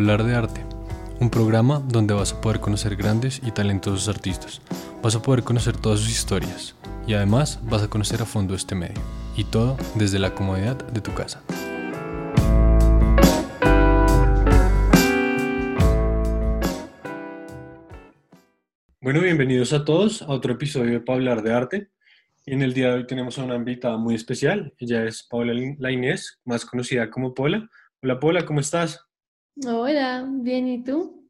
hablar de arte, un programa donde vas a poder conocer grandes y talentosos artistas, vas a poder conocer todas sus historias y además vas a conocer a fondo este medio, y todo desde la comodidad de tu casa. Bueno, bienvenidos a todos a otro episodio de hablar de arte. En el día de hoy tenemos a una invitada muy especial. Ella es Paula Lainés, más conocida como Pola. Hola Paula, ¿cómo estás? Hola, bien, ¿y tú?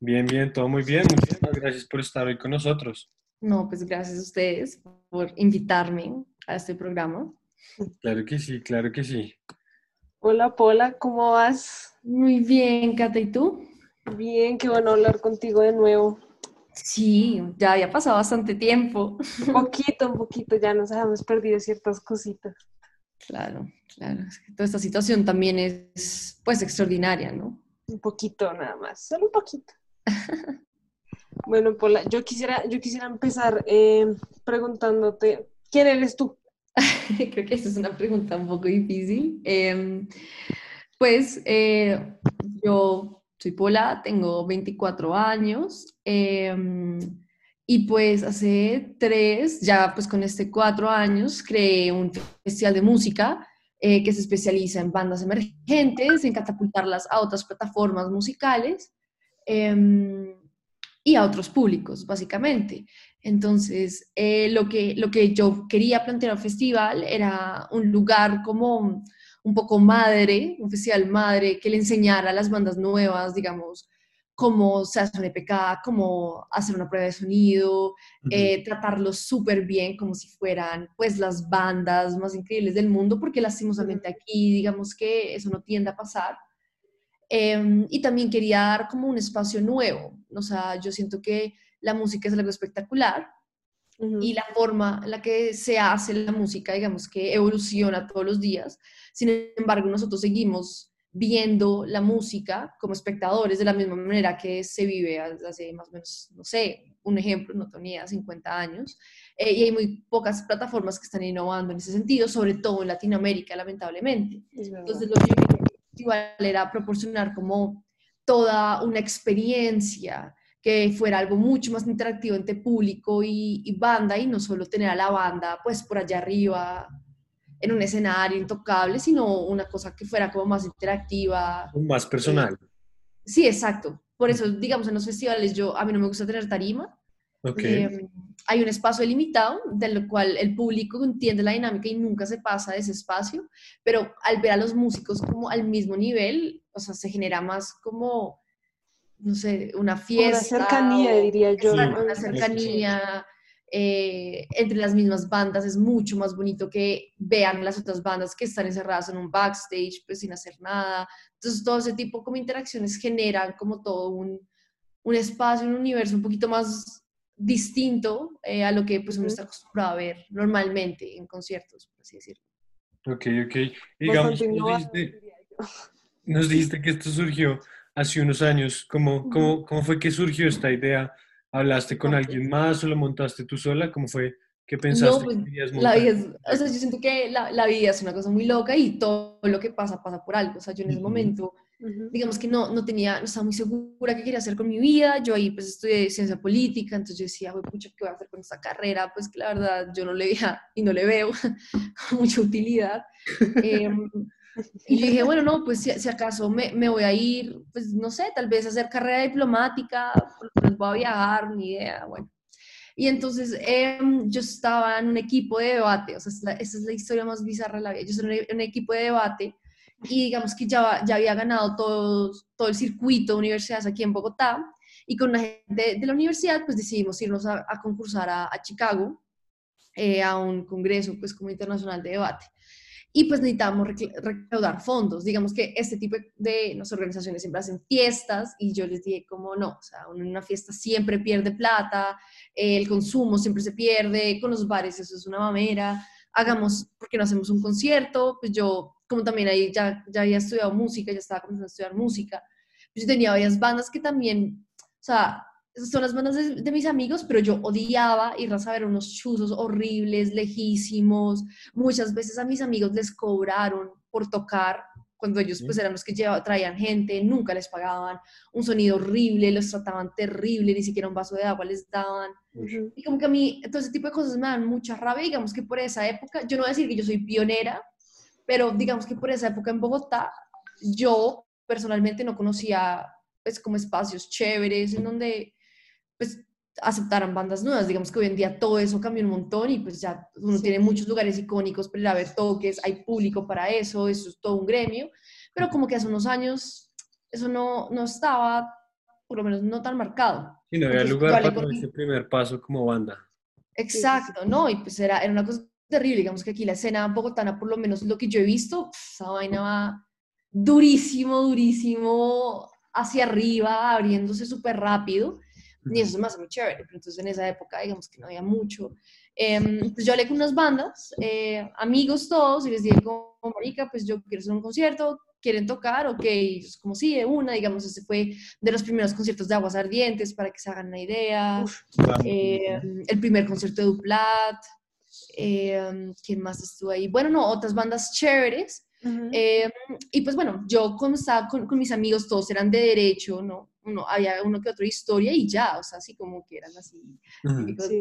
Bien, bien, todo muy bien. Muchísimas gracias por estar hoy con nosotros. No, pues gracias a ustedes por invitarme a este programa. Claro que sí, claro que sí. Hola Paula, ¿cómo vas? Muy bien, Cata, ¿y tú? Bien, qué bueno hablar contigo de nuevo. Sí, ya había pasado bastante tiempo. Un poquito, un poquito, ya nos habíamos perdido ciertas cositas. Claro, claro. Es que toda esta situación también es, pues, extraordinaria, ¿no? Un poquito nada más, solo un poquito. bueno, Paula, yo quisiera, yo quisiera empezar eh, preguntándote, ¿quién eres tú? Creo que esta es una pregunta un poco difícil. Em, pues eh, yo soy Pola, tengo 24 años. Em, y pues hace tres, ya pues con este cuatro años, creé un festival de música eh, que se especializa en bandas emergentes, en catapultarlas a otras plataformas musicales em, y a otros públicos, básicamente. Entonces, eh, lo, que, lo que yo quería plantear al festival era un lugar como un poco madre, un festival madre que le enseñara a las bandas nuevas, digamos, cómo se hace un EPK, cómo hacer una prueba de sonido, eh, tratarlos súper bien como si fueran pues las bandas más increíbles del mundo, porque lastimosamente aquí digamos que eso no tiende a pasar. Em, y también quería dar como un espacio nuevo, o sea, yo siento que la música es algo espectacular y la forma en la que se hace la música, digamos que evoluciona todos los días. Sin embargo, nosotros seguimos viendo la música como espectadores de la misma manera que se vive hace más o menos, no sé, un ejemplo, no tenía 50 años, eh, y hay muy pocas plataformas que están innovando en ese sentido, sobre todo en Latinoamérica, lamentablemente. Entonces, lo que yo era proporcionar como toda una experiencia que fuera algo mucho más interactivo entre público y, y banda, y no solo tener a la banda pues por allá arriba en un escenario intocable, sino una cosa que fuera como más interactiva. Más personal. sí, exacto. Por eso, digamos, en los festivales yo, a mí no me gusta tener tarima. Okay. Em, hay un espacio limitado del cual el público entiende la dinámica y nunca se pasa de ese espacio, pero al ver a los músicos como al mismo nivel, o sea, se genera más como, no sé, una fiesta. Una cercanía, diría yo. Una cercanía. Eh, entre las mismas bandas es mucho más bonito que vean las otras bandas que están encerradas en un backstage pues sin hacer nada. Entonces todo ese tipo como interacciones generan como todo un, un espacio, un universo un poquito más distinto eh, a lo que pues uno está acostumbrado a ver normalmente en conciertos, por así decirlo. Ok, ok. Digamos, nos dijiste, nos dijiste, que esto surgió hace unos años. ¿Cómo, cómo, ¿Cómo fue que surgió esta idea ¿Hablaste con alguien más o lo montaste tú sola? ¿Cómo fue? ¿Qué pensaste no, pues, La vida es, o sea, yo siento que la, la, vida es una cosa muy loca y todo lo que pasa pasa por algo. O sea, yo en ese momento, digamos que no, no tenía, no estaba muy segura qué quería hacer con mi vida. Yo ahí pues estudié ciencia política, entonces yo decía, pucha, ¿qué voy a hacer con esta carrera? Pues que la verdad yo no le veía y no le veo mucha utilidad. eh, y yo dije, bueno, no, pues si, acaso me, me, voy a ir, pues no sé, tal vez hacer carrera diplomática, pues voy a viajar, ni idea, bueno. Y entonces em, yo estaba en un equipo de debate, o sea, esa es la historia más bizarra de la vida. Yo estaba en un equipo de debate y digamos que ya, ya había ganado todo, todo el circuito de universidades aquí en Bogotá y con una gente de la universidad pues decidimos irnos a, a concursar a, a Chicago eh, a un congreso pues como internacional de debate y pues necesitamos recaudar fondos. Digamos que este tipo de las organizaciones siempre hacen fiestas y yo les dije como no, o sea, una fiesta siempre pierde plata, el consumo siempre se pierde, con los bares eso es una mamera, hagamos, porque no hacemos un concierto? Pues yo, como también ahí ya, ya había estudiado música, ya estaba comenzando a estudiar música, pues yo tenía varias bandas que también, o sea, son las bandas de, mis amigos, pero yo odiaba ir a saber unos chuzos horribles, lejísimos. Muchas veces a mis amigos les cobraron por tocar cuando ellos pues eran los que llevaban, traían gente, nunca les pagaban, un sonido horrible, los trataban terrible, ni siquiera un vaso de agua les daban. Y como que a mí todo ese tipo de cosas me dan mucha rabia, digamos que por esa época, yo no voy a decir que yo soy pionera, pero digamos que por esa época en Bogotá, yo personalmente no conocía pues como espacios chéveres en donde pues aceptaran bandas nuevas. Digamos que hoy en día todo eso cambió un montón y pues ya uno tiene muchos lugares icónicos para ir a ver toques, hay público para eso, eso es todo un gremio, pero como que hace unos años eso no, no estaba, por lo menos no tan marcado. Sí, no había lugar para ese primer paso como banda. Exacto, ¿no? Y pues era, era una cosa terrible, digamos que aquí la escena bogotana, por lo menos lo que yo he visto, esa vaina va durísimo, durísimo hacia arriba, abriéndose súper rápido. Y eso es más muy chévere. Pero entonces en esa época, digamos que no había mucho. Eh, pues yo hablé con unas bandas, eh, amigos todos, y les dije como, marica, pues yo quiero hacer un concierto, ¿quieren tocar? Ok, es como sí, de una, digamos, ese fue de los primeros conciertos de Aguas Ardientes, para que se hagan una idea. Eh, el primer concierto de Duplat. Eh, ¿Quién más estuvo ahí? Bueno, no, otras bandas chéveres. y pues bueno, yo estaba con, con, mis amigos, todos eran de derecho, ¿no? Uno, había uno que otro historia y ya, o sea, así como que eran así,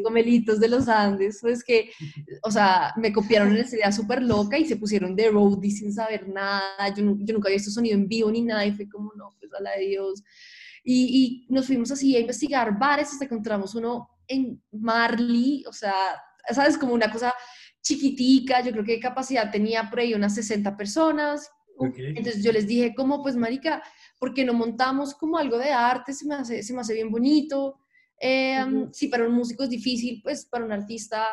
comelitos de los Andes, pues que, o sea, me copiaron en esa idea súper loca y se pusieron de roadie sin saber nada, yo, yo, nunca había visto sonido en vivo ni nada y fue como, no, pues a la de Dios. Y, y nos fuimos así a investigar bares hasta que encontramos uno en Marley, o sea, sabes, como una cosa chiquitica, yo creo que capacidad tenía por ahí unas 60 personas. Entonces yo les dije, como, pues, marica, porque no montamos como algo de arte, se me hace, se me hace bien bonito. Eh, Sí, para un músico es difícil, pues para un artista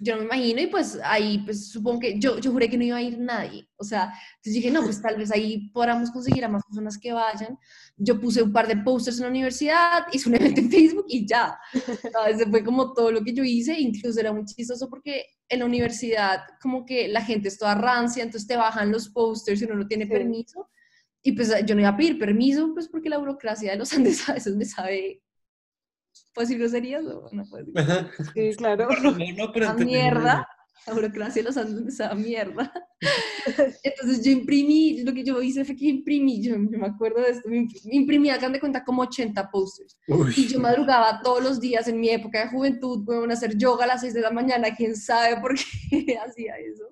yo no me imagino y pues ahí pues supongo que yo, yo juré que no iba a ir nadie, o sea, entonces dije, no, pues tal vez ahí podamos conseguir a más personas que vayan. Yo puse un par de posters en la universidad, hice un evento en Facebook y ya. Ese fue como todo lo que yo hice, incluso era muy chistoso porque en la universidad como que la gente es toda rancia, entonces te bajan los posters y uno no tiene permiso. Y pues yo no iba a pedir permiso, pues porque la burocracia de los Andes a veces me sabe. ¿Puedo decir groserías o no puedo decir? Sí, claro. No, no, pero mierda. La burocracia de los Andes me sabe mierda. Entonces yo imprimí, lo que yo hice fue que imprimí, yo, me acuerdo de esto, imprimí, hagan de cuenta, como 80 posters. Y yo madrugaba todos los días en mi época de juventud, a hacer yoga a las 6 de la mañana, quién sabe por qué hacía eso.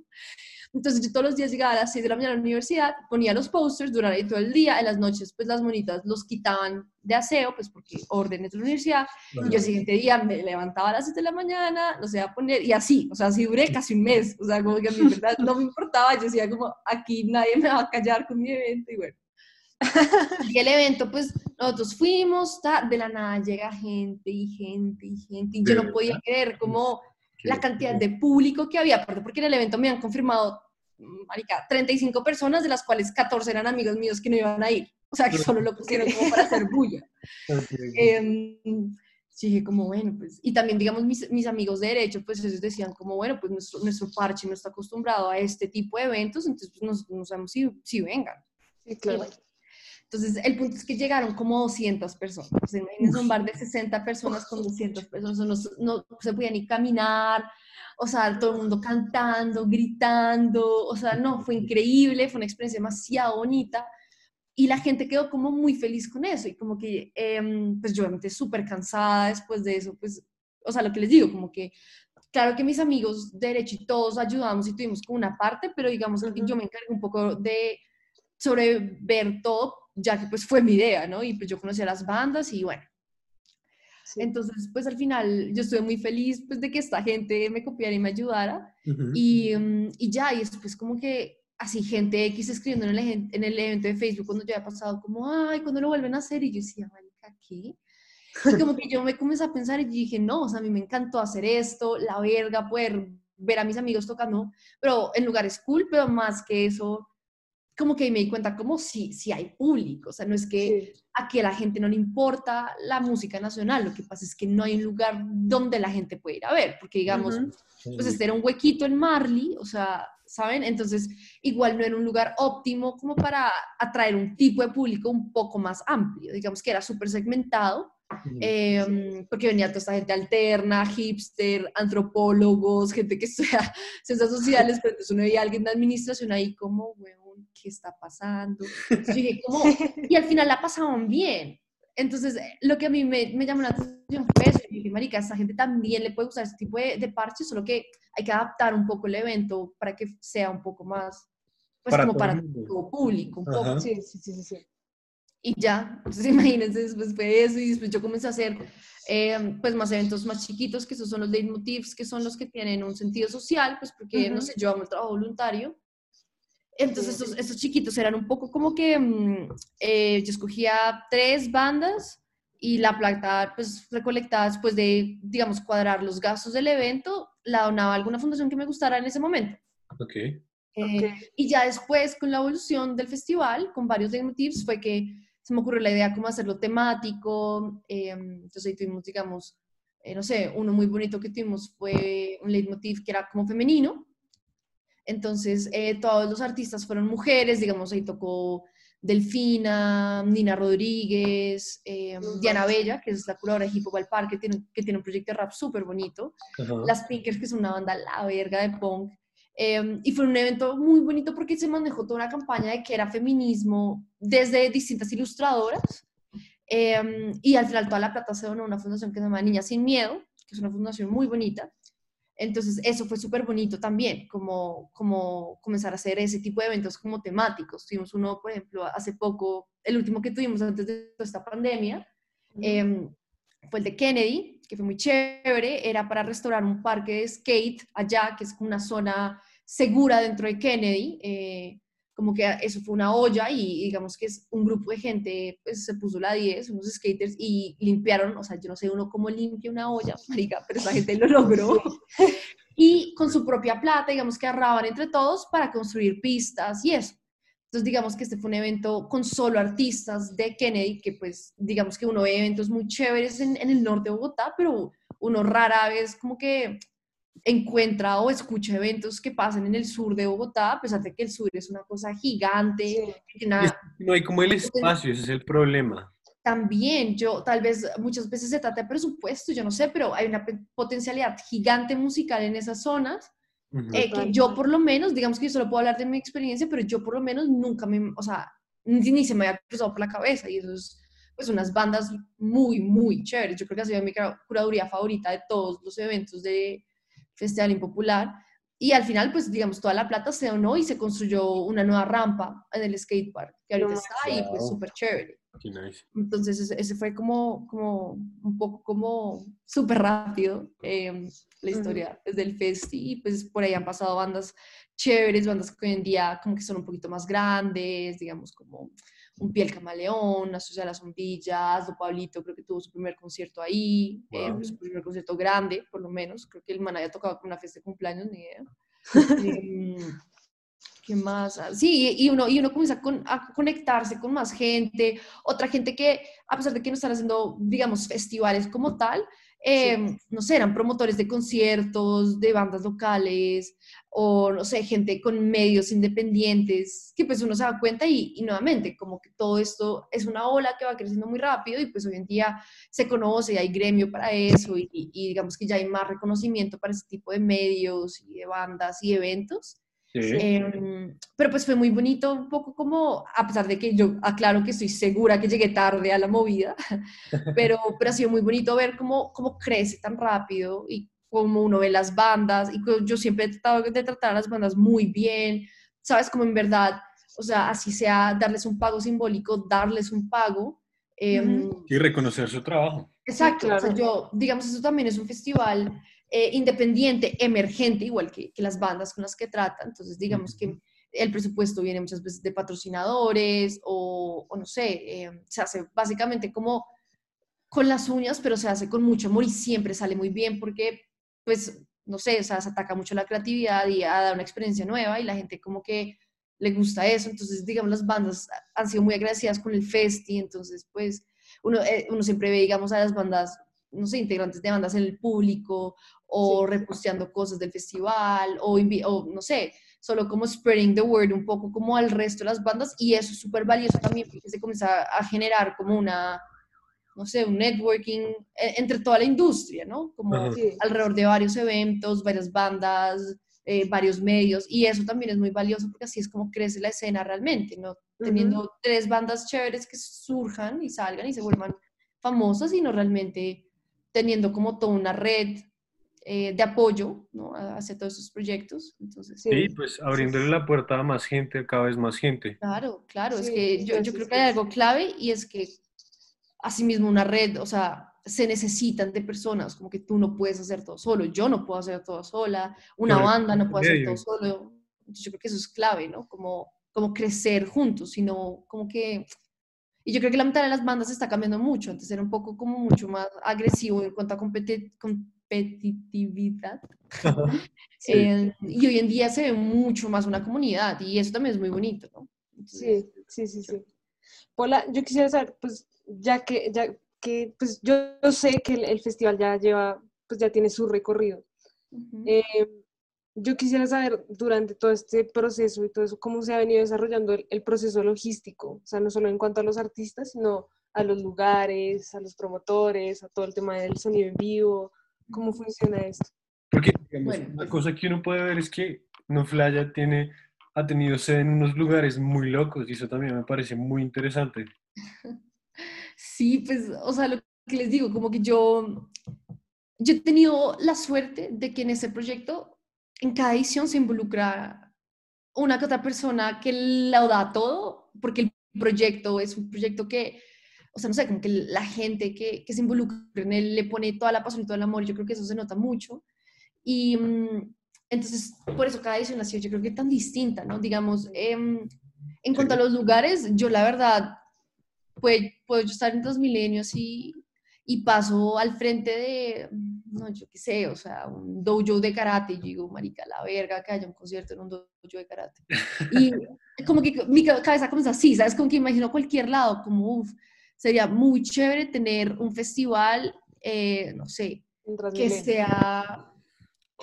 Entonces yo todos los días llegaba a las 6 de la mañana a la universidad, ponía los posters, ahí todo el día, en las noches pues las monitas los quitaban de aseo, pues porque órdenes de la universidad, y yo el siguiente día me levantaba a las 7 de la mañana, no sé, a poner, y así, o sea, así duré casi un mes, o sea, como que a mí verdad no me importaba, yo decía como, aquí nadie me va a callar con mi evento, y bueno. y el evento, pues nosotros fuimos, de la nada llega gente y gente y gente, y yo no podía creer como la cantidad de público que había, porque en el evento me han confirmado marica, 35 personas, de las cuales 14 eran amigos míos que no iban a ir. O sea, que solo lo pusieron como para hacer bulla. Eh, dije como, bueno, pues, y también, digamos, mis, mis, amigos de derecho, pues ellos decían como, bueno, pues nuestro, nuestro parche no está acostumbrado a este tipo de eventos, entonces pues no, sabemos si, si vengan. Sí, claro. entonces, el punto es que llegaron como 200 personas. imagínense un bar de 60 personas con 200 personas, no, no, se podía ni caminar, o sea, todo el mundo cantando, gritando, o sea, no, fue increíble, fue una experiencia demasiado bonita y la gente quedó como muy feliz con eso y como que, em, pues yo obviamente súper cansada después de eso, pues, o sea, lo que les digo, como que, claro que mis amigos de derecho y todos ayudamos y tuvimos como una parte, pero digamos que yo me encargué un poco de sobrever todo, ya que pues fue mi idea, ¿no? Y pues yo conocí a las bandas y bueno, entonces, pues al final yo estuve muy feliz pues, de que esta gente me copiara y me ayudara. y, mm, y, ya, y después como que así gente X escribiendo en el, en el evento de Facebook cuando yo había pasado como, ay, cuando lo vuelven a hacer? Y yo decía, marica, ¿qué? Y como que yo me comencé a pensar y dije, no, o sea, a mí me encantó hacer esto, la verga, poder ver a mis amigos tocando, pero en lugares cool, pero más que eso, como que me di cuenta como si, si hay público, o sea, no es que aquí a la gente no le importa la música nacional, lo que pasa es que no hay un lugar donde la gente puede ir a ver, porque digamos, pues este era un huequito en Marley, o sea, ¿saben? Entonces, igual no era un lugar óptimo como para atraer un tipo de público un poco más amplio, digamos que era súper segmentado, Em, porque venía toda esta gente alterna, hipster, antropólogos, gente que estudia ciencias sociales, pero entonces uno veía a alguien de administración ahí como, weón, ¿qué está pasando? y al final la pasaban bien. Entonces, lo que a mí me, me llamó la atención fue eso. Y dije, marica, a esta gente también le puede gustar este tipo de, de parches, solo que hay que adaptar un poco el evento para que sea un poco más, pues como para todo público, un poco. Sí, sí, sí, sí. Y ya, entonces imagínense, después fue eso y después yo comencé a hacer eh, pues más eventos más chiquitos, que esos son los leitmotivs, que son los que tienen un sentido social, pues porque, no sé, yo amo el trabajo voluntario. Entonces estos, estos chiquitos eran un poco como que mm, eh, yo escogía tres bandas y la plata pues recolectada después de, digamos, cuadrar los gastos del evento, la donaba a alguna fundación que me gustara en ese momento. Ok. Eh, y ya después, con la evolución del festival, con varios leitmotivs, fue que se me ocurrió la idea como hacerlo temático. Eh, entonces ahí tuvimos, digamos, eh, no sé, uno muy bonito que tuvimos fue un leitmotiv que era como femenino. Entonces eh, todos los artistas fueron mujeres, digamos, ahí tocó Delfina, Nina Rodríguez, Diana Bella, que es la curadora de Hip Hop al Parque, que tiene, que tiene un proyecto de rap súper bonito. Las Pinkers, que es una banda la verga de punk. Em, y fue un evento muy bonito porque se manejó toda una campaña de que era feminismo desde distintas ilustradoras. Em, y al final toda la plata se donó a una fundación que se llama Niñas Sin Miedo, que es una fundación muy bonita. Entonces eso fue súper bonito también, como, como comenzar a hacer ese tipo de eventos como temáticos. Tuvimos uno, por ejemplo, hace poco, el último que tuvimos antes de esta pandemia, em, fue el de Kennedy, que fue muy chévere, era para restaurar un parque de skate allá, que es una zona segura dentro de Kennedy, eh, como que eso fue una olla y digamos que es un grupo de gente, pues se puso la 10, unos skaters y limpiaron, o sea, yo no sé uno cómo limpia una olla, marica, pero esa gente lo logró. Y con su propia plata, digamos que ahorraban entre todos para construir pistas y eso. Entonces, digamos que este fue un evento con solo artistas de Kennedy, que pues, digamos que uno ve eventos muy chéveres en, en el norte de Bogotá, pero uno rara vez como que encuentra o escucha eventos que pasan en el sur de Bogotá, a pesar de que el sur es una cosa gigante. no hay como el espacio, ese es el problema. También yo, tal vez muchas veces se trata de presupuesto, yo no sé, pero hay una potencialidad gigante musical en esas zonas. Eh, que yo por lo menos, digamos que yo solo puedo hablar de mi experiencia, pero yo por lo menos nunca me, o sea, ni, se me había cruzado por la cabeza y eso es pues unas bandas muy, muy chéveres. Yo creo que ha sido mi curaduría favorita de todos los eventos de, Festival Impopular. Y al final, pues digamos, toda la plata se donó y se construyó una nueva rampa en el skatepark, que ahorita está ahí, pues súper chévere. Entonces, ese, fue como, como un poco como súper rápido em, la historia desde el festi y pues por ahí han pasado bandas chéveres, bandas que hoy en día como que son un poquito más grandes, digamos como un Piel Camaleón, una Sociedad de las Sombrillas, Do Pablito creo que tuvo su primer concierto ahí, eh, pues, su primer concierto grande, por lo menos, creo que el man había tocado con una fiesta de cumpleaños, ni idea. ¿Qué más? Ah, sí, y uno, y uno comienza a conectarse con más gente, otra gente que, a pesar de que no están haciendo, digamos, festivales como tal, Em, no sé, eran promotores de conciertos, de bandas locales, o no sé, gente con medios independientes, que pues uno se da cuenta y, nuevamente, como que todo esto es una ola que va creciendo muy rápido y pues hoy en día se conoce y hay gremio para eso y, y digamos que ya hay más reconocimiento para ese tipo de medios y de bandas y eventos. Em, pero pues fue muy bonito, un poco como, a pesar de que yo aclaro que estoy segura que llegué tarde a la movida, pero, pero ha sido muy bonito ver cómo, cómo crece tan rápido y cómo uno ve las bandas. Y yo siempre he tratado de tratar a las bandas muy bien, ¿sabes? Como en verdad, o sea, así sea darles un pago simbólico, darles un pago. Em, y reconocer su trabajo. Exacto, o sea, yo, digamos, eso también es un festival eh, independiente, emergente, igual que, que, las bandas con las que trata. Entonces, digamos que el presupuesto viene muchas veces de patrocinadores o, o no sé, eh, se hace básicamente como con las uñas, pero se hace con mucho amor y siempre sale muy bien porque, pues, no sé, o sea, se ataca mucho la creatividad y a dar una experiencia nueva y la gente como que le gusta eso. Entonces, digamos, las bandas han sido muy agradecidas con el festi, entonces, pues, uno, eh, uno siempre ve, digamos, a las bandas no sé, integrantes de bandas en el público o reposteando cosas del festival o, o, no sé, solo como spreading the word un poco como al resto de las bandas y eso es súper valioso también porque se comienza a generar como una, no sé, un networking eh, entre toda la industria, ¿no? Como alrededor de varios eventos, varias bandas, eh, varios medios, y eso también es muy valioso porque así es como crece la escena realmente, ¿no? Teniendo tres bandas chéveres que surjan y salgan y se vuelvan famosas, sino realmente teniendo como toda una red eh, de apoyo ¿no? hacia todos esos proyectos. Entonces, sí, pues abriéndole la puerta a más gente, cada vez más gente. Claro, claro, es que yo, yo creo que hay algo clave y es que asimismo una red, o sea, se necesitan de personas, como que tú no puedes hacer todo solo, yo no puedo hacer todo sola, una banda no puede hacer todo solo. yo creo que eso es clave, ¿no? Como, como crecer juntos, sino como que... Y yo creo que la mitad de las bandas está cambiando mucho, antes era un poco como mucho más agresivo en cuanto a competitividad. Eh, y hoy en día se ve mucho más una comunidad y eso también es muy bonito, ¿no? sí, sí, sí, sí. Paula, yo quisiera saber, pues, ya que, ya que, pues, yo, sé que el, festival ya lleva, pues, ya tiene su recorrido. Eh, yo quisiera saber durante todo este proceso y todo eso, cómo se ha venido desarrollando el, el, proceso logístico, o sea, no solo en cuanto a los artistas, sino a los lugares, a los promotores, a todo el tema del sonido en vivo, ¿Cómo funciona esto? Porque, digamos, una pues cosa que uno puede ver es que No Flaya tiene, ha tenido sede en unos lugares muy locos y eso también me parece muy interesante. Sí, pues, o sea, lo que les digo, como que yo, yo he tenido la suerte de que en ese proyecto, en cada edición se involucra una que otra persona que lo da todo, porque el proyecto es un proyecto que o sea, no sé, como que la gente que, que, se involucra en él le pone toda la pasión y todo el amor, yo creo que eso se nota mucho. Y mm, entonces, por eso cada edición ha sido, yo creo que tan distinta, ¿no? Digamos, em, en cuanto a los lugares, yo la verdad, pues, puedo yo estar en dos milenios y, y paso al frente de, no, yo qué sé, o sea, un dojo de karate, y digo, marica, la verga, que haya un concierto en un dojo de karate. Y como que mi cabeza comienza así, ¿sabes? Como que imagino cualquier lado, como, uff, sería muy chévere tener un festival, eh, no sé, que sea,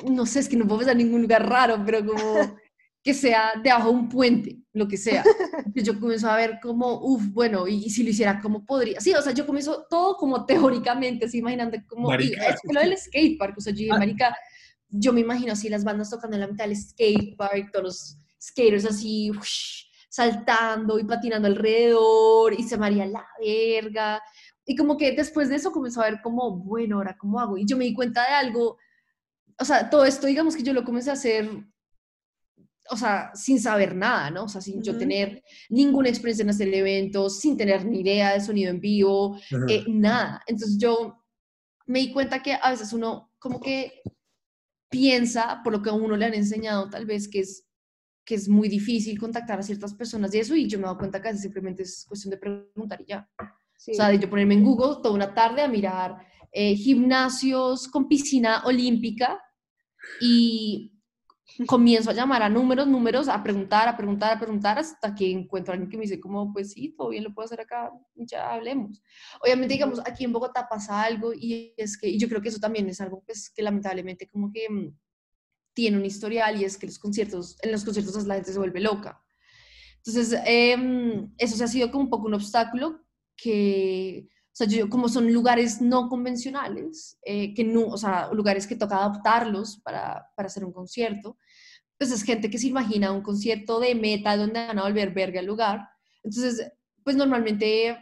no sé, es que no puedo pensar en ningún lugar raro, pero como que sea debajo de un puente, lo que sea. Yo comienzo a ver como, uff, bueno, y, si lo hiciera, ¿cómo podría? Sí, o sea, yo comienzo todo como teóricamente, así imaginando como, es lo del skatepark, o sea, yo, ah. marica, yo me imagino así las bandas tocando en la mitad del skatepark, todos los skaters así, saltando y patinando alrededor y se maría la verga. Y como que después de eso comenzó a ver como, bueno, ahora cómo hago. Y yo me di cuenta de algo, o sea, todo esto, digamos que yo lo comencé a hacer, o sea, sin saber nada, ¿no? O sea, sin yo tener ninguna experiencia en hacer eventos, sin tener ni idea de sonido en vivo, eh, nada. Entonces yo me di cuenta que a veces uno como que piensa, por lo que a uno le han enseñado, tal vez que es que es muy difícil contactar a ciertas personas y eso, y yo me he dado cuenta que simplemente es cuestión de preguntar y ya. O sea, de yo ponerme en Google toda una tarde a mirar eh, gimnasios con piscina olímpica y comienzo a llamar a números, números, a preguntar, a preguntar, a preguntar, hasta que encuentro a alguien que me dice como, pues sí, todo bien, lo puedo hacer acá, ya hablemos. Obviamente, digamos, aquí en Bogotá pasa algo y es que, y yo creo que eso también es algo pues, que lamentablemente como que mm, tiene un historial y es que los conciertos, en los conciertos la gente se vuelve loca. Entonces, eh, eso se ha sido como un poco un obstáculo que, sea, yo, como son lugares no convencionales, eh, que no, o sea, lugares que toca adaptarlos para, para hacer un concierto, pues es gente que se imagina un concierto de meta donde van a volver verga el lugar. Entonces, pues normalmente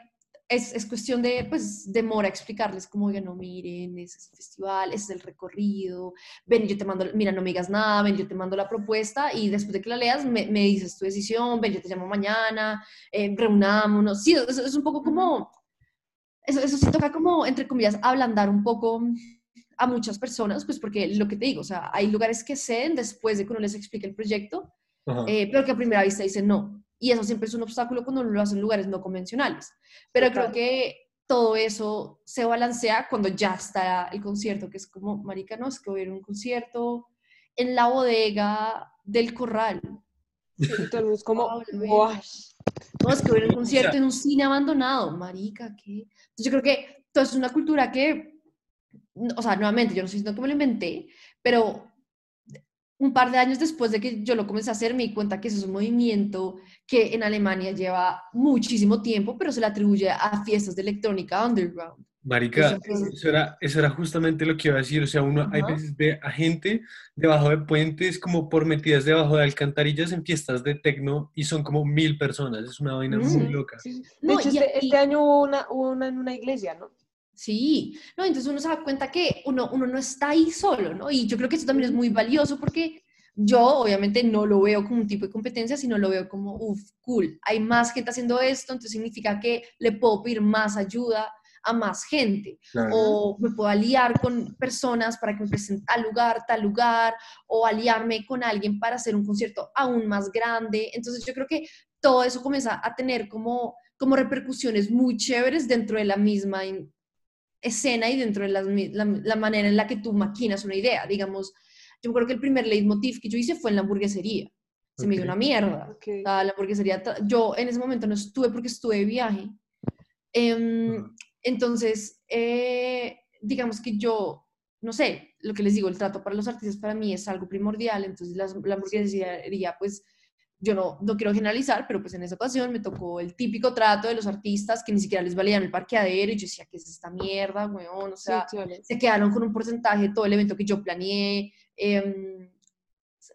es, es, cuestión de, pues, demora explicarles como, oigan, no, miren, ese es el festival, ese es el recorrido, ven, yo te mando, mira, no me digas nada, ven, yo te mando la propuesta y después de que la leas me, me dices tu decisión, ven, yo te llamo mañana, eh, reunámonos. Sí, es, es un poco como, eso, eso sí toca como, entre comillas, ablandar un poco a muchas personas, pues porque lo que te digo, o sea, hay lugares que ceden después de que uno les explique el proyecto, eh, pero que a primera vista dicen no. Y eso siempre es un obstáculo cuando uno lo hace en lugares no convencionales. Pero creo que todo eso se balancea cuando ya está el concierto, que es como, marica, no, es que voy a ir a un concierto en la bodega del corral. Sí, todo es como, No, es que voy a un concierto en un cine abandonado, marica, ¿qué? Entonces yo creo que todo es una cultura que, o sea, nuevamente, yo no sé si que me lo inventé, pero un par de años después de que yo lo comencé a hacer, me di cuenta que eso es un movimiento que en Alemania lleva muchísimo tiempo, pero se le atribuye a fiestas de electrónica underground. Marica, eso, era, eso era justamente lo que iba a decir. O sea, uno hay veces ve a gente debajo de puentes, como por metidas debajo de alcantarillas en fiestas de tecno y son como mil personas. Es una vaina muy loca. De hecho, este, este, año hubo una, una en una iglesia, ¿no? Sí, no, entonces uno se da cuenta que uno, uno no está ahí solo, ¿no? Y yo creo que eso también es muy valioso porque yo obviamente no lo veo como un tipo de competencia, sino lo veo como, uff, cool, hay más gente haciendo esto, entonces significa que le puedo pedir más ayuda a más gente o me puedo aliar con personas para que me presenten tal lugar, tal lugar o aliarme con alguien para hacer un concierto aún más grande. Entonces yo creo que todo eso comienza a tener como, como repercusiones muy chéveres dentro de la misma escena y dentro de la, manera en la que tú maquinas una idea. Digamos, yo creo que el primer leitmotiv que yo hice fue en la hamburguesería. Se me dio una mierda. la hamburguesería, yo en ese momento no estuve porque estuve de viaje. Em, entonces, eh, digamos que yo, no sé, lo que les digo, el trato para los artistas para mí es algo primordial. Entonces, la, la hamburguesería, pues, yo no, no quiero generalizar, pero pues en esa ocasión me tocó el típico trato de los artistas que ni siquiera les valían el parqueadero y yo decía, ¿qué es esta mierda, weón? O sea, se quedaron con un porcentaje de todo el evento que yo planeé. Em,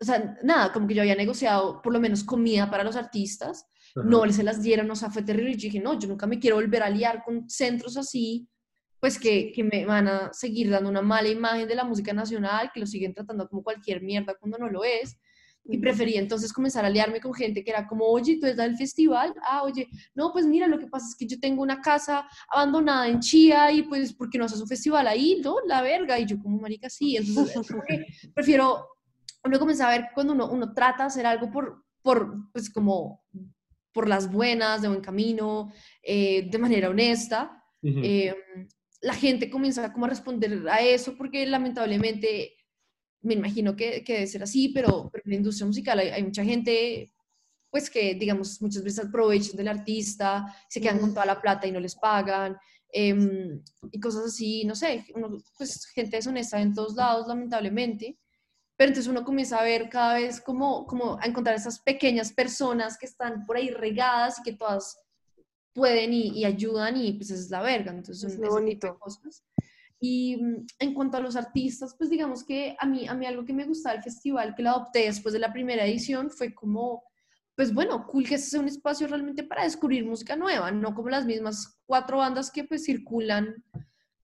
o sea, nada, como que yo había negociado por lo menos comida para los artistas, no se las dieron, o sea, fue terrible. Y yo dije, no, yo nunca me quiero volver a liar con centros así, pues que, que me van a seguir dando una mala imagen de la música nacional, que lo siguen tratando como cualquier mierda cuando no lo es. Y prefería entonces comenzar a aliarme con gente que era como, oye, tú eres del festival, ah, oye, no, pues mira, lo que pasa es que yo tengo una casa abandonada en Chía y pues, ¿por qué no haces un festival ahí? No, la verga, y yo como, marica, sí, entonces prefiero, uno comienza a ver cuando uno, uno trata de hacer algo por, por, pues como, por las buenas, de buen camino, eh, de manera honesta, eh, la gente comienza como a responder a eso porque lamentablemente me imagino que, que, debe ser así, pero, en la industria musical hay, mucha gente, pues que, digamos, muchas veces aprovechan del artista, se quedan con toda la plata y no les pagan, em, y cosas así, no sé, pues gente deshonesta en todos lados, lamentablemente. Pero entonces uno comienza a ver cada vez como, como a encontrar esas pequeñas personas que están por ahí regadas y que todas pueden y, ayudan y pues es la verga. Entonces, es bonito. Cosas. Y mm, en cuanto a los artistas, pues digamos que a mí, a mí algo que me gustaba del festival, que lo adopté después de la primera edición, fue como, pues bueno, cool que este sea un espacio realmente para descubrir música nueva, no como las mismas cuatro bandas que pues circulan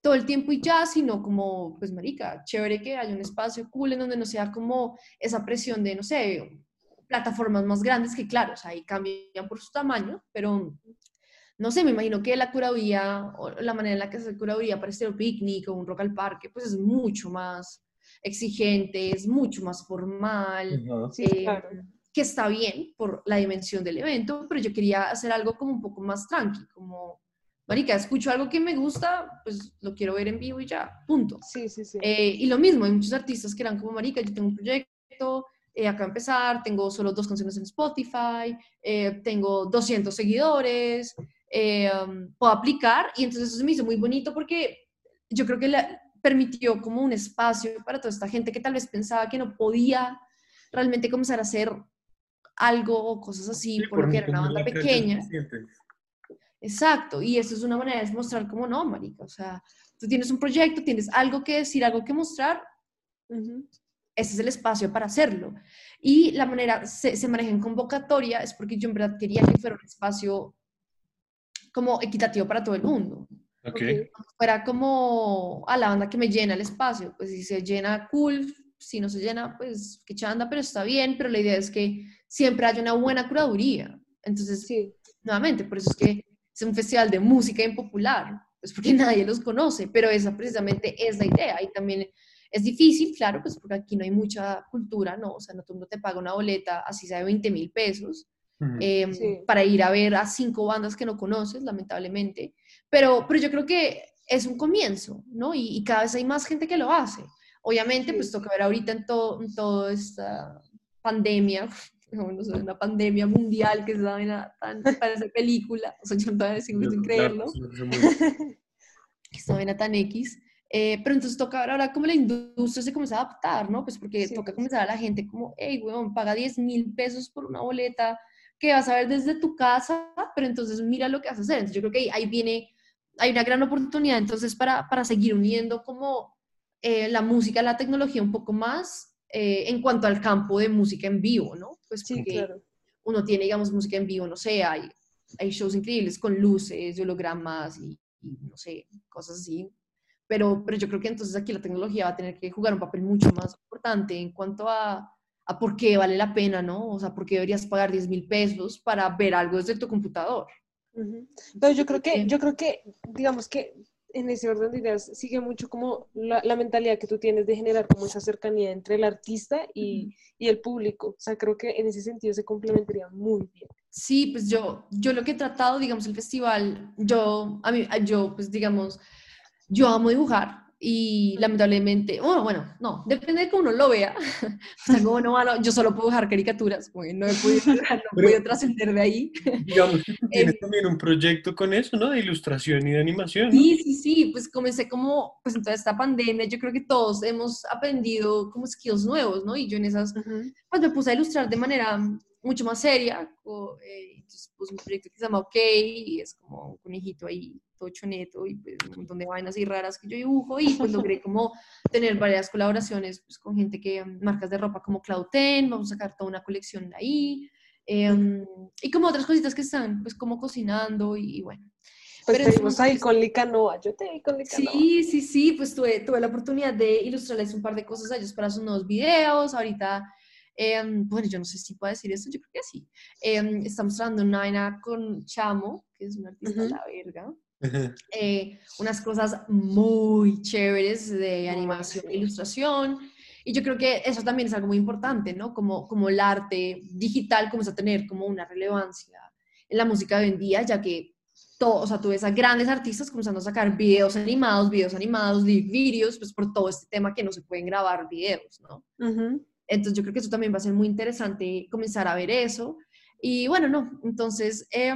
todo el tiempo y ya, sino como, pues marica, chévere que haya un espacio cool en donde no sea como esa presión de, no sé, plataformas más grandes que claro, o sea, ahí cambian por su tamaño, pero no sé, me imagino que la curaduría o la manera en la que se hace curaduría para este picnic o un rock al parque, pues es mucho más exigente, es mucho más formal, eh, que está bien por la dimensión del evento, pero yo quería hacer algo como un poco más tranqui, como, marica, escucho algo que me gusta, pues lo quiero ver en vivo y ya, punto. Sí, sí, sí. Eh, y lo mismo, hay muchos artistas que eran como, marica, yo tengo un proyecto, eh, acá empezar, tengo solo dos canciones en Spotify, tengo 200 seguidores, eh, um, puedo aplicar y entonces eso me hizo muy bonito porque yo creo que permitió como un espacio para toda esta gente que tal vez pensaba que no podía realmente comenzar a hacer algo o cosas así porque era una banda pequeña. Exacto, y eso es una manera de mostrar como no, marica, o sea, tú tienes un proyecto, tienes algo que decir, algo que mostrar, ese es el espacio para hacerlo. Y la manera se, se maneja en convocatoria es porque yo en verdad quería que fuera un espacio como equitativo para todo el mundo. Okay. Fuera como a la banda que me llena el espacio, pues si se llena, cool, si no se llena, pues qué chanda, pero está bien, pero la idea es que siempre haya una buena curaduría. Entonces, sí. nuevamente, por eso es que es un festival de música impopular, pues porque nadie los conoce, pero esa precisamente es la idea y también es difícil, claro, pues porque aquí no hay mucha cultura, ¿no? O sea, no todo el mundo te paga una boleta, así sea de 20 mil pesos, Em, para ir a ver a cinco bandas que no conoces, lamentablemente. Pero, pero yo creo que es un comienzo, ¿no? Y, cada vez hay más gente que lo hace. Obviamente, pues toca ver ahorita en, todo, en toda esta pandemia, no sé, una pandemia mundial que es una tan, parece película, o sea, yo todavía sigo sin creerlo. Esta vaina tan X. Eh, pero entonces toca ver ahora cómo la industria se comienza a adaptar, ¿no? Pues porque toca comenzar a la gente como, hey, weón, paga 10 mil pesos por una boleta que vas a ver desde tu casa, pero entonces mira lo que vas a hacer. Entonces yo creo que ahí, viene, hay una gran oportunidad entonces para, para seguir uniendo como eh, la música, la tecnología un poco más eh, en cuanto al campo de música en vivo, ¿no? Pues sí, claro. uno tiene, digamos, música en vivo, no sé, hay, hay shows increíbles con luces, hologramas y, y no sé, cosas así pero, pero yo creo que entonces aquí la tecnología va a tener que jugar un papel mucho más importante en cuanto a, a por qué vale la pena, ¿no? O sea, por qué deberías pagar 10 mil pesos para ver algo desde tu computador. Pero yo creo que, yo creo que, digamos que en ese orden de ideas sigue mucho como la, la, mentalidad que tú tienes de generar como esa cercanía entre el artista y, y, el público. O sea, creo que en ese sentido se complementaría muy bien. Sí, pues yo, yo lo que he tratado, digamos, el festival, yo, a mí, yo, pues digamos, yo amo dibujar y lamentablemente, bueno, bueno, no, depende de cómo uno lo vea. o sea, como no, yo solo puedo dibujar caricaturas, porque no he podido, no trascender de ahí. Digamos que tienes también un proyecto con eso, ¿no? De ilustración y de animación. Sí, sí, sí, pues comencé como, pues en toda esta pandemia, yo creo que todos hemos aprendido como skills nuevos, ¿no? Y yo en esas, pues me puse a ilustrar de manera mucho más seria. Eh, entonces puse un proyecto que se llama OK, y es como un conejito ahí todo neto y pues, un montón de vainas y raras que yo dibujo y pues logré como tener varias colaboraciones pues, con gente que, mm, marcas de ropa como Cloud Ten, vamos a sacar toda una colección de ahí em, y como otras cositas que están pues como cocinando y, bueno. Pues Pero ahí con Licanoa, yo te vi con Licanoa. Sí, sí, sí, pues tuve, tuve la oportunidad de ilustrarles un par de cosas a ellos para sus nuevos videos, ahorita em, bueno, yo no sé si puedo decir eso, yo creo que sí. Eh, estamos trabajando una vaina con Chamo, que es un artista de la verga. Eh, unas cosas muy chéveres de animación e ilustración. Y yo creo que eso también es algo muy importante, ¿no? Como, como el arte digital comienza a tener como una relevancia en la música de hoy en día, ya que todo, o sea, tú ves a grandes artistas comenzando a sacar videos animados, videos animados, videos, pues por todo este tema que no se pueden grabar videos, ¿no? Entonces yo creo que eso también va a ser muy interesante comenzar a ver eso. Y bueno, no, entonces eh,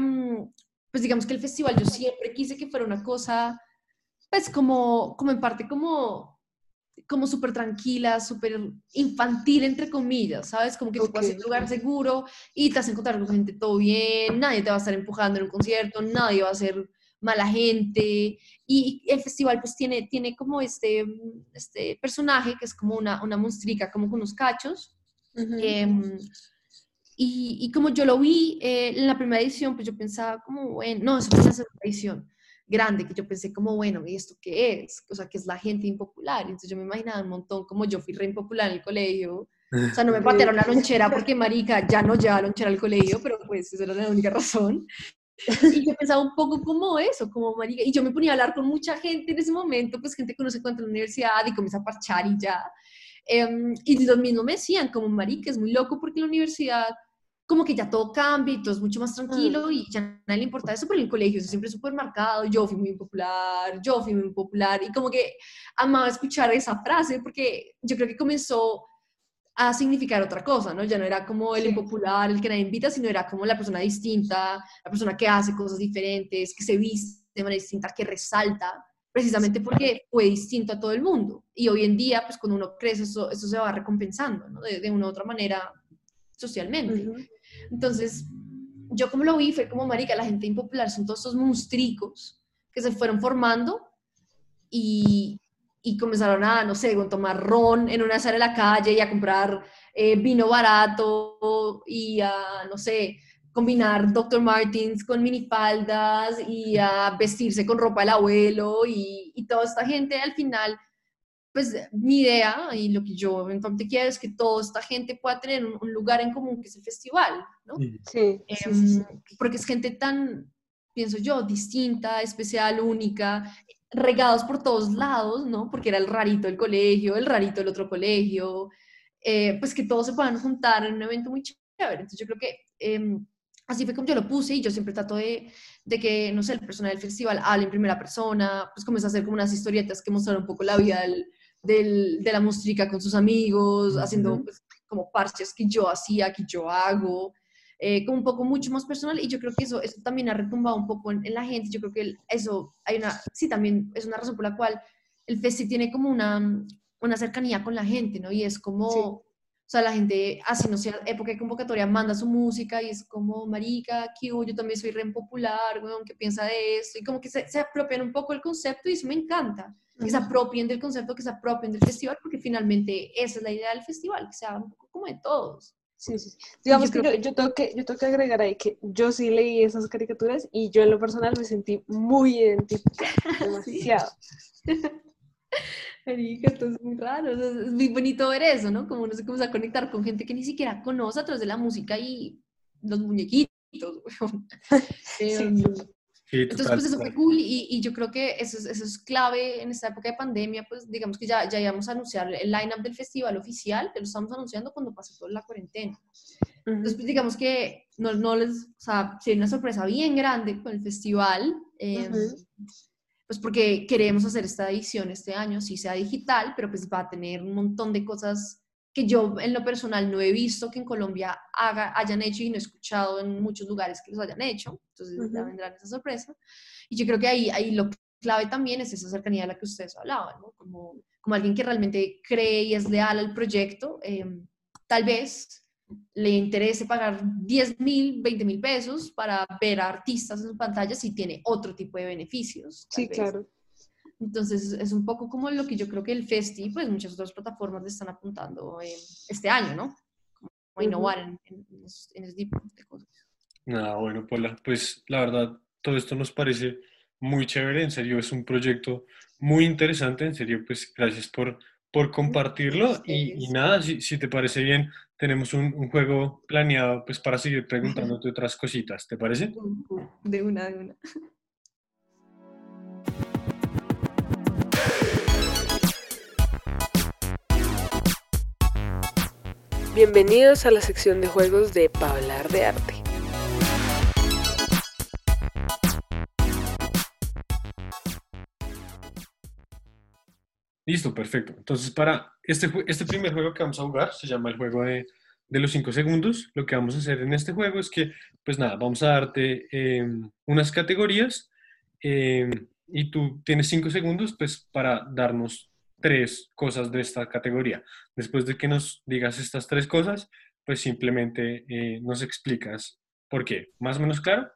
pues digamos que el festival yo siempre quise que fuera una cosa, pues como, como en parte como, como súper tranquila, súper infantil, entre comillas, ¿sabes? Como que okay. tú vas a un lugar seguro y te vas a encontrar con gente todo bien, nadie te va a estar empujando en un concierto, nadie va a ser mala gente. Y el festival pues tiene, tiene como este, este personaje que es como una, una monstrica, como con unos cachos. Uh y, como yo lo vi eh, en la primera edición, pues yo pensaba como, bueno, no, eso fue una segunda edición grande, que yo pensé como, bueno, ¿y esto qué es? O sea, que es la gente impopular. Entonces yo me imaginaba un montón, como yo fui re impopular en el colegio. O sea, no me patearon la lonchera porque marica ya no lleva lonchera al colegio, pero pues esa era la única razón. Y yo pensaba un poco como eso, como marica. Y yo me ponía a hablar con mucha gente en ese momento, pues gente que no se encuentra en la universidad y comienza a parchar y ya. Eh, y los mismos me decían, como marica, es muy loco porque la universidad como que ya todo cambia y todo es mucho más tranquilo mm. y ya nadie le importa eso, pero en el colegio eso siempre súper marcado, yo fui muy popular, yo fui muy popular y como que amaba escuchar esa frase porque yo creo que comenzó a significar otra cosa, ¿no? Ya no era como el impopular, el que nadie invita, sino era como la persona distinta, la persona que hace cosas diferentes, que se viste de manera distinta, que resalta, precisamente porque fue distinto a todo el mundo. Y hoy en día, pues cuando uno crece, eso, eso se va recompensando, ¿no? De, de una u otra manera socialmente. Entonces, yo como lo vi fue como, marica, la gente impopular son todos estos monstricos que se fueron formando y, y comenzaron a, no sé, a tomar ron en una sala de la calle y a comprar eh, vino barato y a, no sé, combinar Dr. Martins con minifaldas y a vestirse con ropa del abuelo y, y toda esta gente al final pues mi idea y lo que yo eventualmente quiero es que toda esta gente pueda tener un, lugar en común que es el festival, ¿no? Sí, em, Porque es gente tan, pienso yo, distinta, especial, única, regados por todos lados, ¿no? Porque era el rarito del colegio, el rarito del otro colegio, eh, pues que todos se puedan juntar en un evento muy chévere. Entonces yo creo que em, así fue como yo lo puse y yo siempre trato de, de, que, no sé, el personal del festival hable en primera persona, pues comienza a hacer como unas historietas que mostrar un poco la vida del del, de la música con sus amigos, haciendo pues, como parches que yo hacía, que yo hago, eh, como un poco mucho más personal y yo creo que eso, eso también ha retumbado un poco en, la gente, yo creo que eso hay una, sí, también es una razón por la cual el festi tiene como una, una cercanía con la gente, ¿no? Y es como, o sea, la gente, así no sea época de convocatoria, manda su música y es como, marica, yo también soy re popular, weón, ¿qué piensa de esto? Y como que se, se apropian un poco el concepto y eso me encanta. Que se apropien del concepto, que se apropien del festival, porque finalmente esa es la idea del festival, que sea un poco como de todos. Sí, sí. Digamos que, yo, yo, tengo que yo tengo que agregar ahí que yo sí leí esas caricaturas y yo en lo personal me sentí muy identificada, demasiado. Marica, esto es muy raro, es muy bonito ver eso, ¿no? Como uno se comienza a conectar con gente que ni siquiera conoce a través de la música y los muñequitos. Em, entonces, pues eso fue cool y, y yo creo que eso es, eso es, clave en esta época de pandemia, pues digamos que ya, ya íbamos a anunciar el line-up del festival oficial, que lo estamos anunciando cuando pasó toda la cuarentena. Entonces, pues digamos que no, no les, o sea, sí, una sorpresa bien grande con el festival, eh, pues porque queremos hacer esta edición este año, sí sea digital, pero pues va a tener un montón de cosas que yo en lo personal no he visto que en Colombia haga, hayan hecho y no he escuchado en muchos lugares que los hayan hecho. Entonces ya vendrán esa sorpresa. Y yo creo que ahí, ahí lo clave también es esa cercanía de la que ustedes hablaban, ¿no? Como, como alguien que realmente cree y es leal al proyecto, em, tal vez le interese pagar 10 mil, 20 mil pesos para ver a artistas en su pantalla si tiene otro tipo de beneficios. Sí, claro. Entonces es un poco como lo que yo creo que el Festi, pues muchas otras plataformas le están apuntando este año, ¿no? Como innovar en, ese tipo de cosas. Nada, bueno, Paula, pues la verdad, todo esto nos parece muy chévere, en serio, es un proyecto muy interesante, en serio, pues gracias por, por compartirlo y, nada, si, si, te parece bien, tenemos un, un, juego planeado pues para seguir preguntándote otras cositas, ¿te parece? De una, de una. Bienvenidos a la sección de juegos de Pablar de Arte. Listo, perfecto. Entonces, para este, este primer juego que vamos a jugar, se llama el juego de, de los 5 segundos. Lo que vamos a hacer en este juego es que, pues nada, vamos a darte em, unas categorías em, y tú tienes 5 segundos, pues, para darnos tres cosas de esta categoría. Después de que nos digas estas tres cosas, pues simplemente eh, nos explicas por qué. ¿Más o menos claro?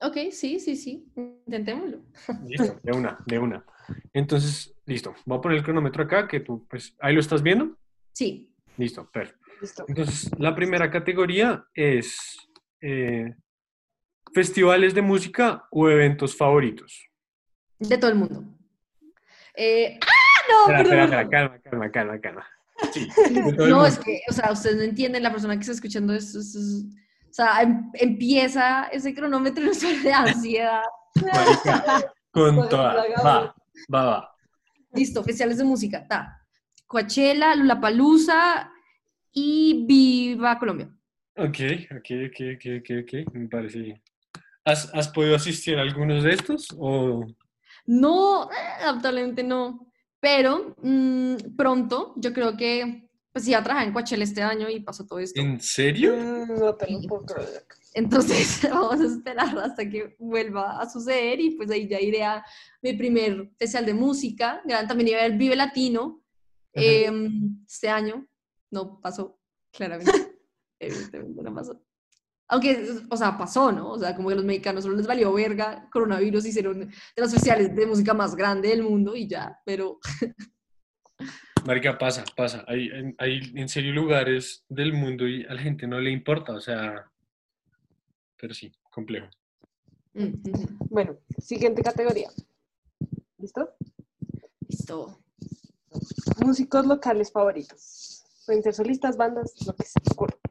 Ok, sí, sí, sí. Intentémoslo. Listo, de una, de una. Entonces, listo. Voy a poner el cronómetro acá, que tú, pues, ¿ahí lo estás viendo? Sí. Listo, perfecto. Entonces, la primera categoría es eh, festivales de música o eventos favoritos. De todo el mundo. Eh, no, espera, espera, calma, calma, calma, calma. Sí, no, es que, o sea, ustedes no entienden, la persona que está escuchando esto, o sea, em, empieza ese cronómetro de ansiedad. con toda, va, va, va. Listo, oficiales de música, ta. Coachella, Lulapalooza y Viva Colombia. Ok, ok, ok, ok, ok, ok, me parece bien. ¿Has, ¿Has podido asistir a algunos de estos o...? No, absolutamente no. Pero mmm, pronto, yo creo que, pues iba a trabajar en Coachella este año y pasó todo esto. ¿En serio? Mm, no te lo puedo creer. Entonces vamos a esperar hasta que vuelva a suceder y pues ahí ya iré a mi primer especial de música. También iba a ver Vive Latino eh, este año. No pasó, claramente. Evidentemente no pasó. Aunque, o sea, pasó, ¿no? O sea, como que los mexicanos solo les valió verga, coronavirus, hicieron de los festivales de música más grande del mundo y ya, pero... Marica, pasa, pasa. Hay, hay en serio lugares del mundo y a la gente no le importa, o sea, pero sí, complejo. Bueno, siguiente categoría. ¿Listo? Listo. Músicos locales favoritos. Pueden ser solistas, bandas, lo que se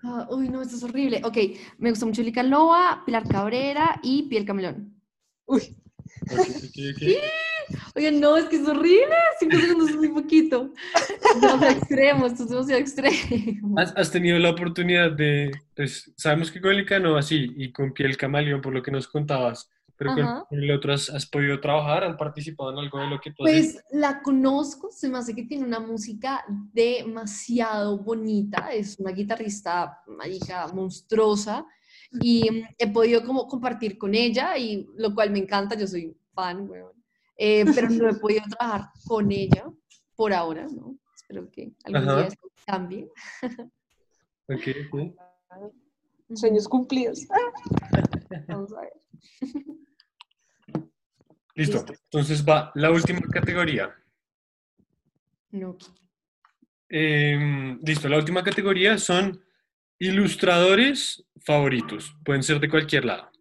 Ah, uy, no, esto es horrible. Ok, me gusta mucho Lica Loa, Pilar Cabrera y Piel Camelón. Uy. Oye, no, es que es horrible. Cinco segundos es muy poquito. Demasiado extremo, esto es demasiado extremo. ¿Has, ¿Has, tenido la oportunidad de, pues, sabemos que con Lica no así, y con Piel Camaleón, por lo que nos contabas, pero con el otro has, podido trabajar, han participado en algo de lo que tú Pues la conozco, se me hace que tiene una música demasiado bonita, es una guitarrista mágica monstruosa y he podido como compartir con ella y lo cual me encanta, yo soy fan, weón. eh, pero no he podido trabajar con ella por ahora, ¿no? Espero que algún día eso cambie. Ok, Sueños cumplidos. Vamos a ver. Listo. Entonces va la última categoría. No. Em, listo, la última categoría son ilustradores favoritos. Pueden ser de cualquier lado.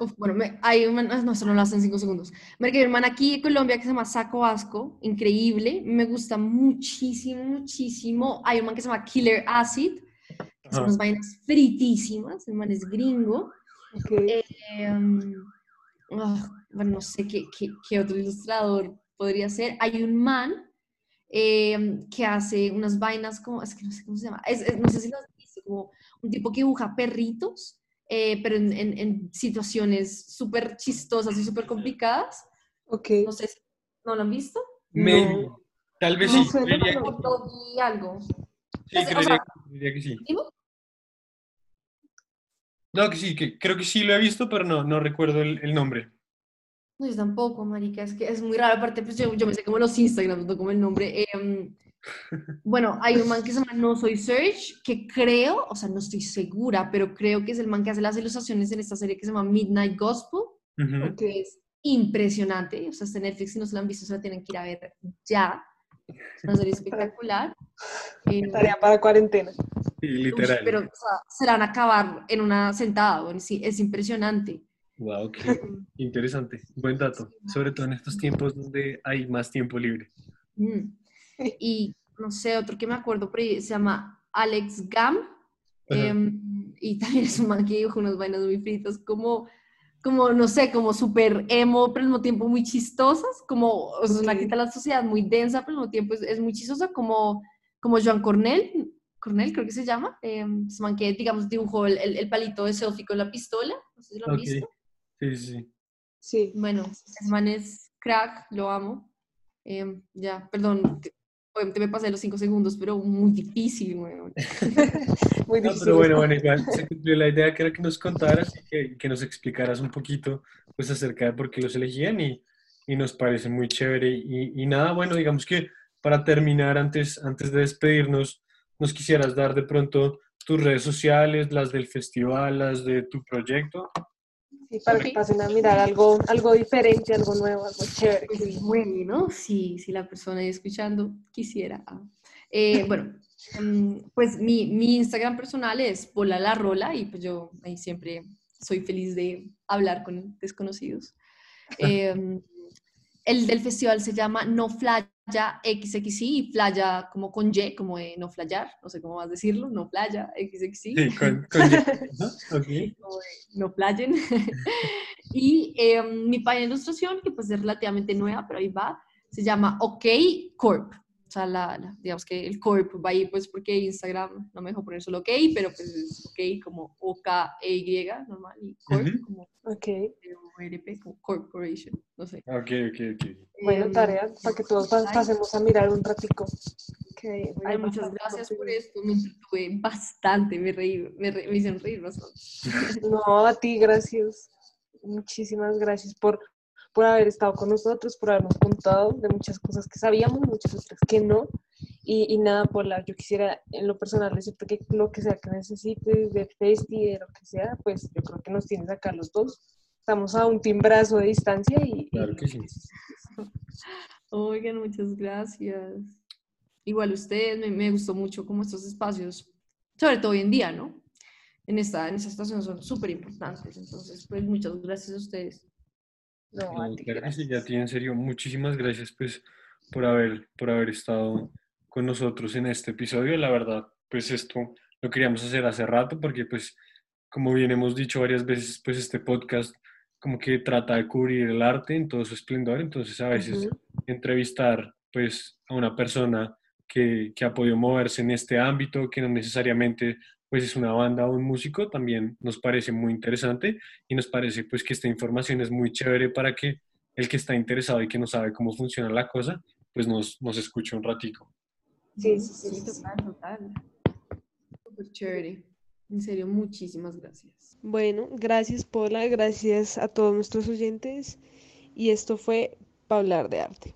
Uf, bueno, me, hay un, no, eso no lo hacen cinco segundos. Me hay un man aquí en Colombia que se llama Saco Asco, increíble, me gusta muchísimo, muchísimo. Hay un man que se llama Killer Acid, que son unas vainas fritísimas, el man es gringo. Em, ah, bueno, no sé qué, qué, qué, otro ilustrador podría ser. Hay un man em, que hace unas vainas como, es que no sé cómo se llama, es, no sé si lo has visto, como un tipo que dibuja perritos eh, pero en, en, situaciones súper chistosas y súper complicadas. Ok. No sé si no lo han visto. Maybe. Tal vez sí. y algo. Sí, creería, que sí. No, que sí, que creo que sí lo he visto, pero no, no recuerdo el, el nombre. No, yo tampoco, marica, es que es muy raro. Aparte, pues yo, yo me sé como los Instagram, no como el nombre. Eh, bueno, hay un man que se llama No Soy Search, que creo, o sea, no estoy segura, pero creo que es el man que hace las ilustraciones en esta serie que se llama Midnight Gospel, que es impresionante. O sea, está en Netflix, si no se la han visto, se la tienen que ir a ver ya. Es una serie espectacular. Eh, Tarea para cuarentena. Sí, literal. pero o sea, se la van a acabar en una sentada. Bueno, sí, es impresionante. Wow, qué interesante. Buen dato. Sobre todo en estos tiempos donde hay más tiempo libre. Mm. y no sé, otro que me acuerdo, pero se llama Alex Gam. Em, y también es un man que dibuja unos vainas muy fritos, como, como no sé, como súper emo, pero al mismo tiempo muy chistosas, como o sea, una quita la sociedad muy densa, pero al mismo tiempo es, muy chistosa, como, como Joan Cornell, Cornell creo que se llama, eh, es man que, digamos, dibujó el, el, palito de selfie con la pistola, no sé si lo han visto. Sí, sí. Sí. Bueno, ese man es crack, lo amo. Em, ya, perdón, Obviamente me pasé los cinco segundos, pero muy difícil, muy difícil. pero bueno, bueno, igual se cumplió la idea que era que nos contaras y que, que, nos explicaras un poquito pues acerca de por qué los elegían y, y nos parece muy chévere. Y, y, nada, bueno, digamos que para terminar, antes, antes de despedirnos, nos quisieras dar de pronto tus redes sociales, las del festival, las de tu proyecto para que pasen a mirar algo, algo diferente, algo nuevo, algo chévere. Pues bueno, si, si la persona escuchando quisiera. Ah. Eh, bueno, em, pues mi, mi, Instagram personal es Pola La Rola y pues yo ahí siempre soy feliz de hablar con desconocidos. Eh, el del festival se llama No Playa XXI y playa como con Y, como de no flayar, no sé cómo vas a decirlo, no playa XXI. Sí, con, con Y. no playen. y em, mi página de ilustración, que pues es relativamente nueva, pero ahí va, se llama OK Corp. O sea, la, digamos que el corp va ahí pues porque Instagram no me dejó poner solo OK, pero pues es OK como O-K-E-Y, normal, y Corp como OK. RP, como Corporation, no sé. Ok, ok, ok. Bueno, em, tarea para que todos pasemos a mirar un ratico. Okay, Ay, muchas gracias por esto, me entretuve bastante, me reí, me, me hicieron reír bastante. No, a ti, gracias. Muchísimas gracias por, por haber estado con nosotros, por habernos contado de muchas cosas que sabíamos, muchas otras que no. Y, y nada, por la, yo quisiera en lo personal decirte que lo que sea que necesites, de festi, de lo que sea, pues yo creo que nos tienes acá los dos estamos a un timbrazo de distancia y... Claro que sí. Oigan, muchas gracias. Igual ustedes, me, me, gustó mucho como estos espacios, sobre todo hoy en día, ¿no? En esta, en esta situación son súper importantes, entonces, pues muchas gracias a ustedes. No, gracias. Ya ti, en serio, muchísimas gracias, pues, por haber, por haber estado con nosotros en este episodio. La verdad, pues esto lo queríamos hacer hace rato porque, pues, como bien hemos dicho varias veces, pues este podcast como que trata de cubrir el arte en todo su esplendor, entonces a veces entrevistar pues a una persona que, que, ha podido moverse en este ámbito, que no necesariamente pues es una banda o un músico, también nos parece muy interesante y nos parece pues que esta información es muy chévere para que el que está interesado y que no sabe cómo funciona la cosa, pues nos, nos escuche un ratico. Sí, sí, sí, total, total. Súper chévere. En serio, muchísimas gracias. Bueno, gracias Paula, gracias a todos nuestros oyentes y esto fue para hablar de arte.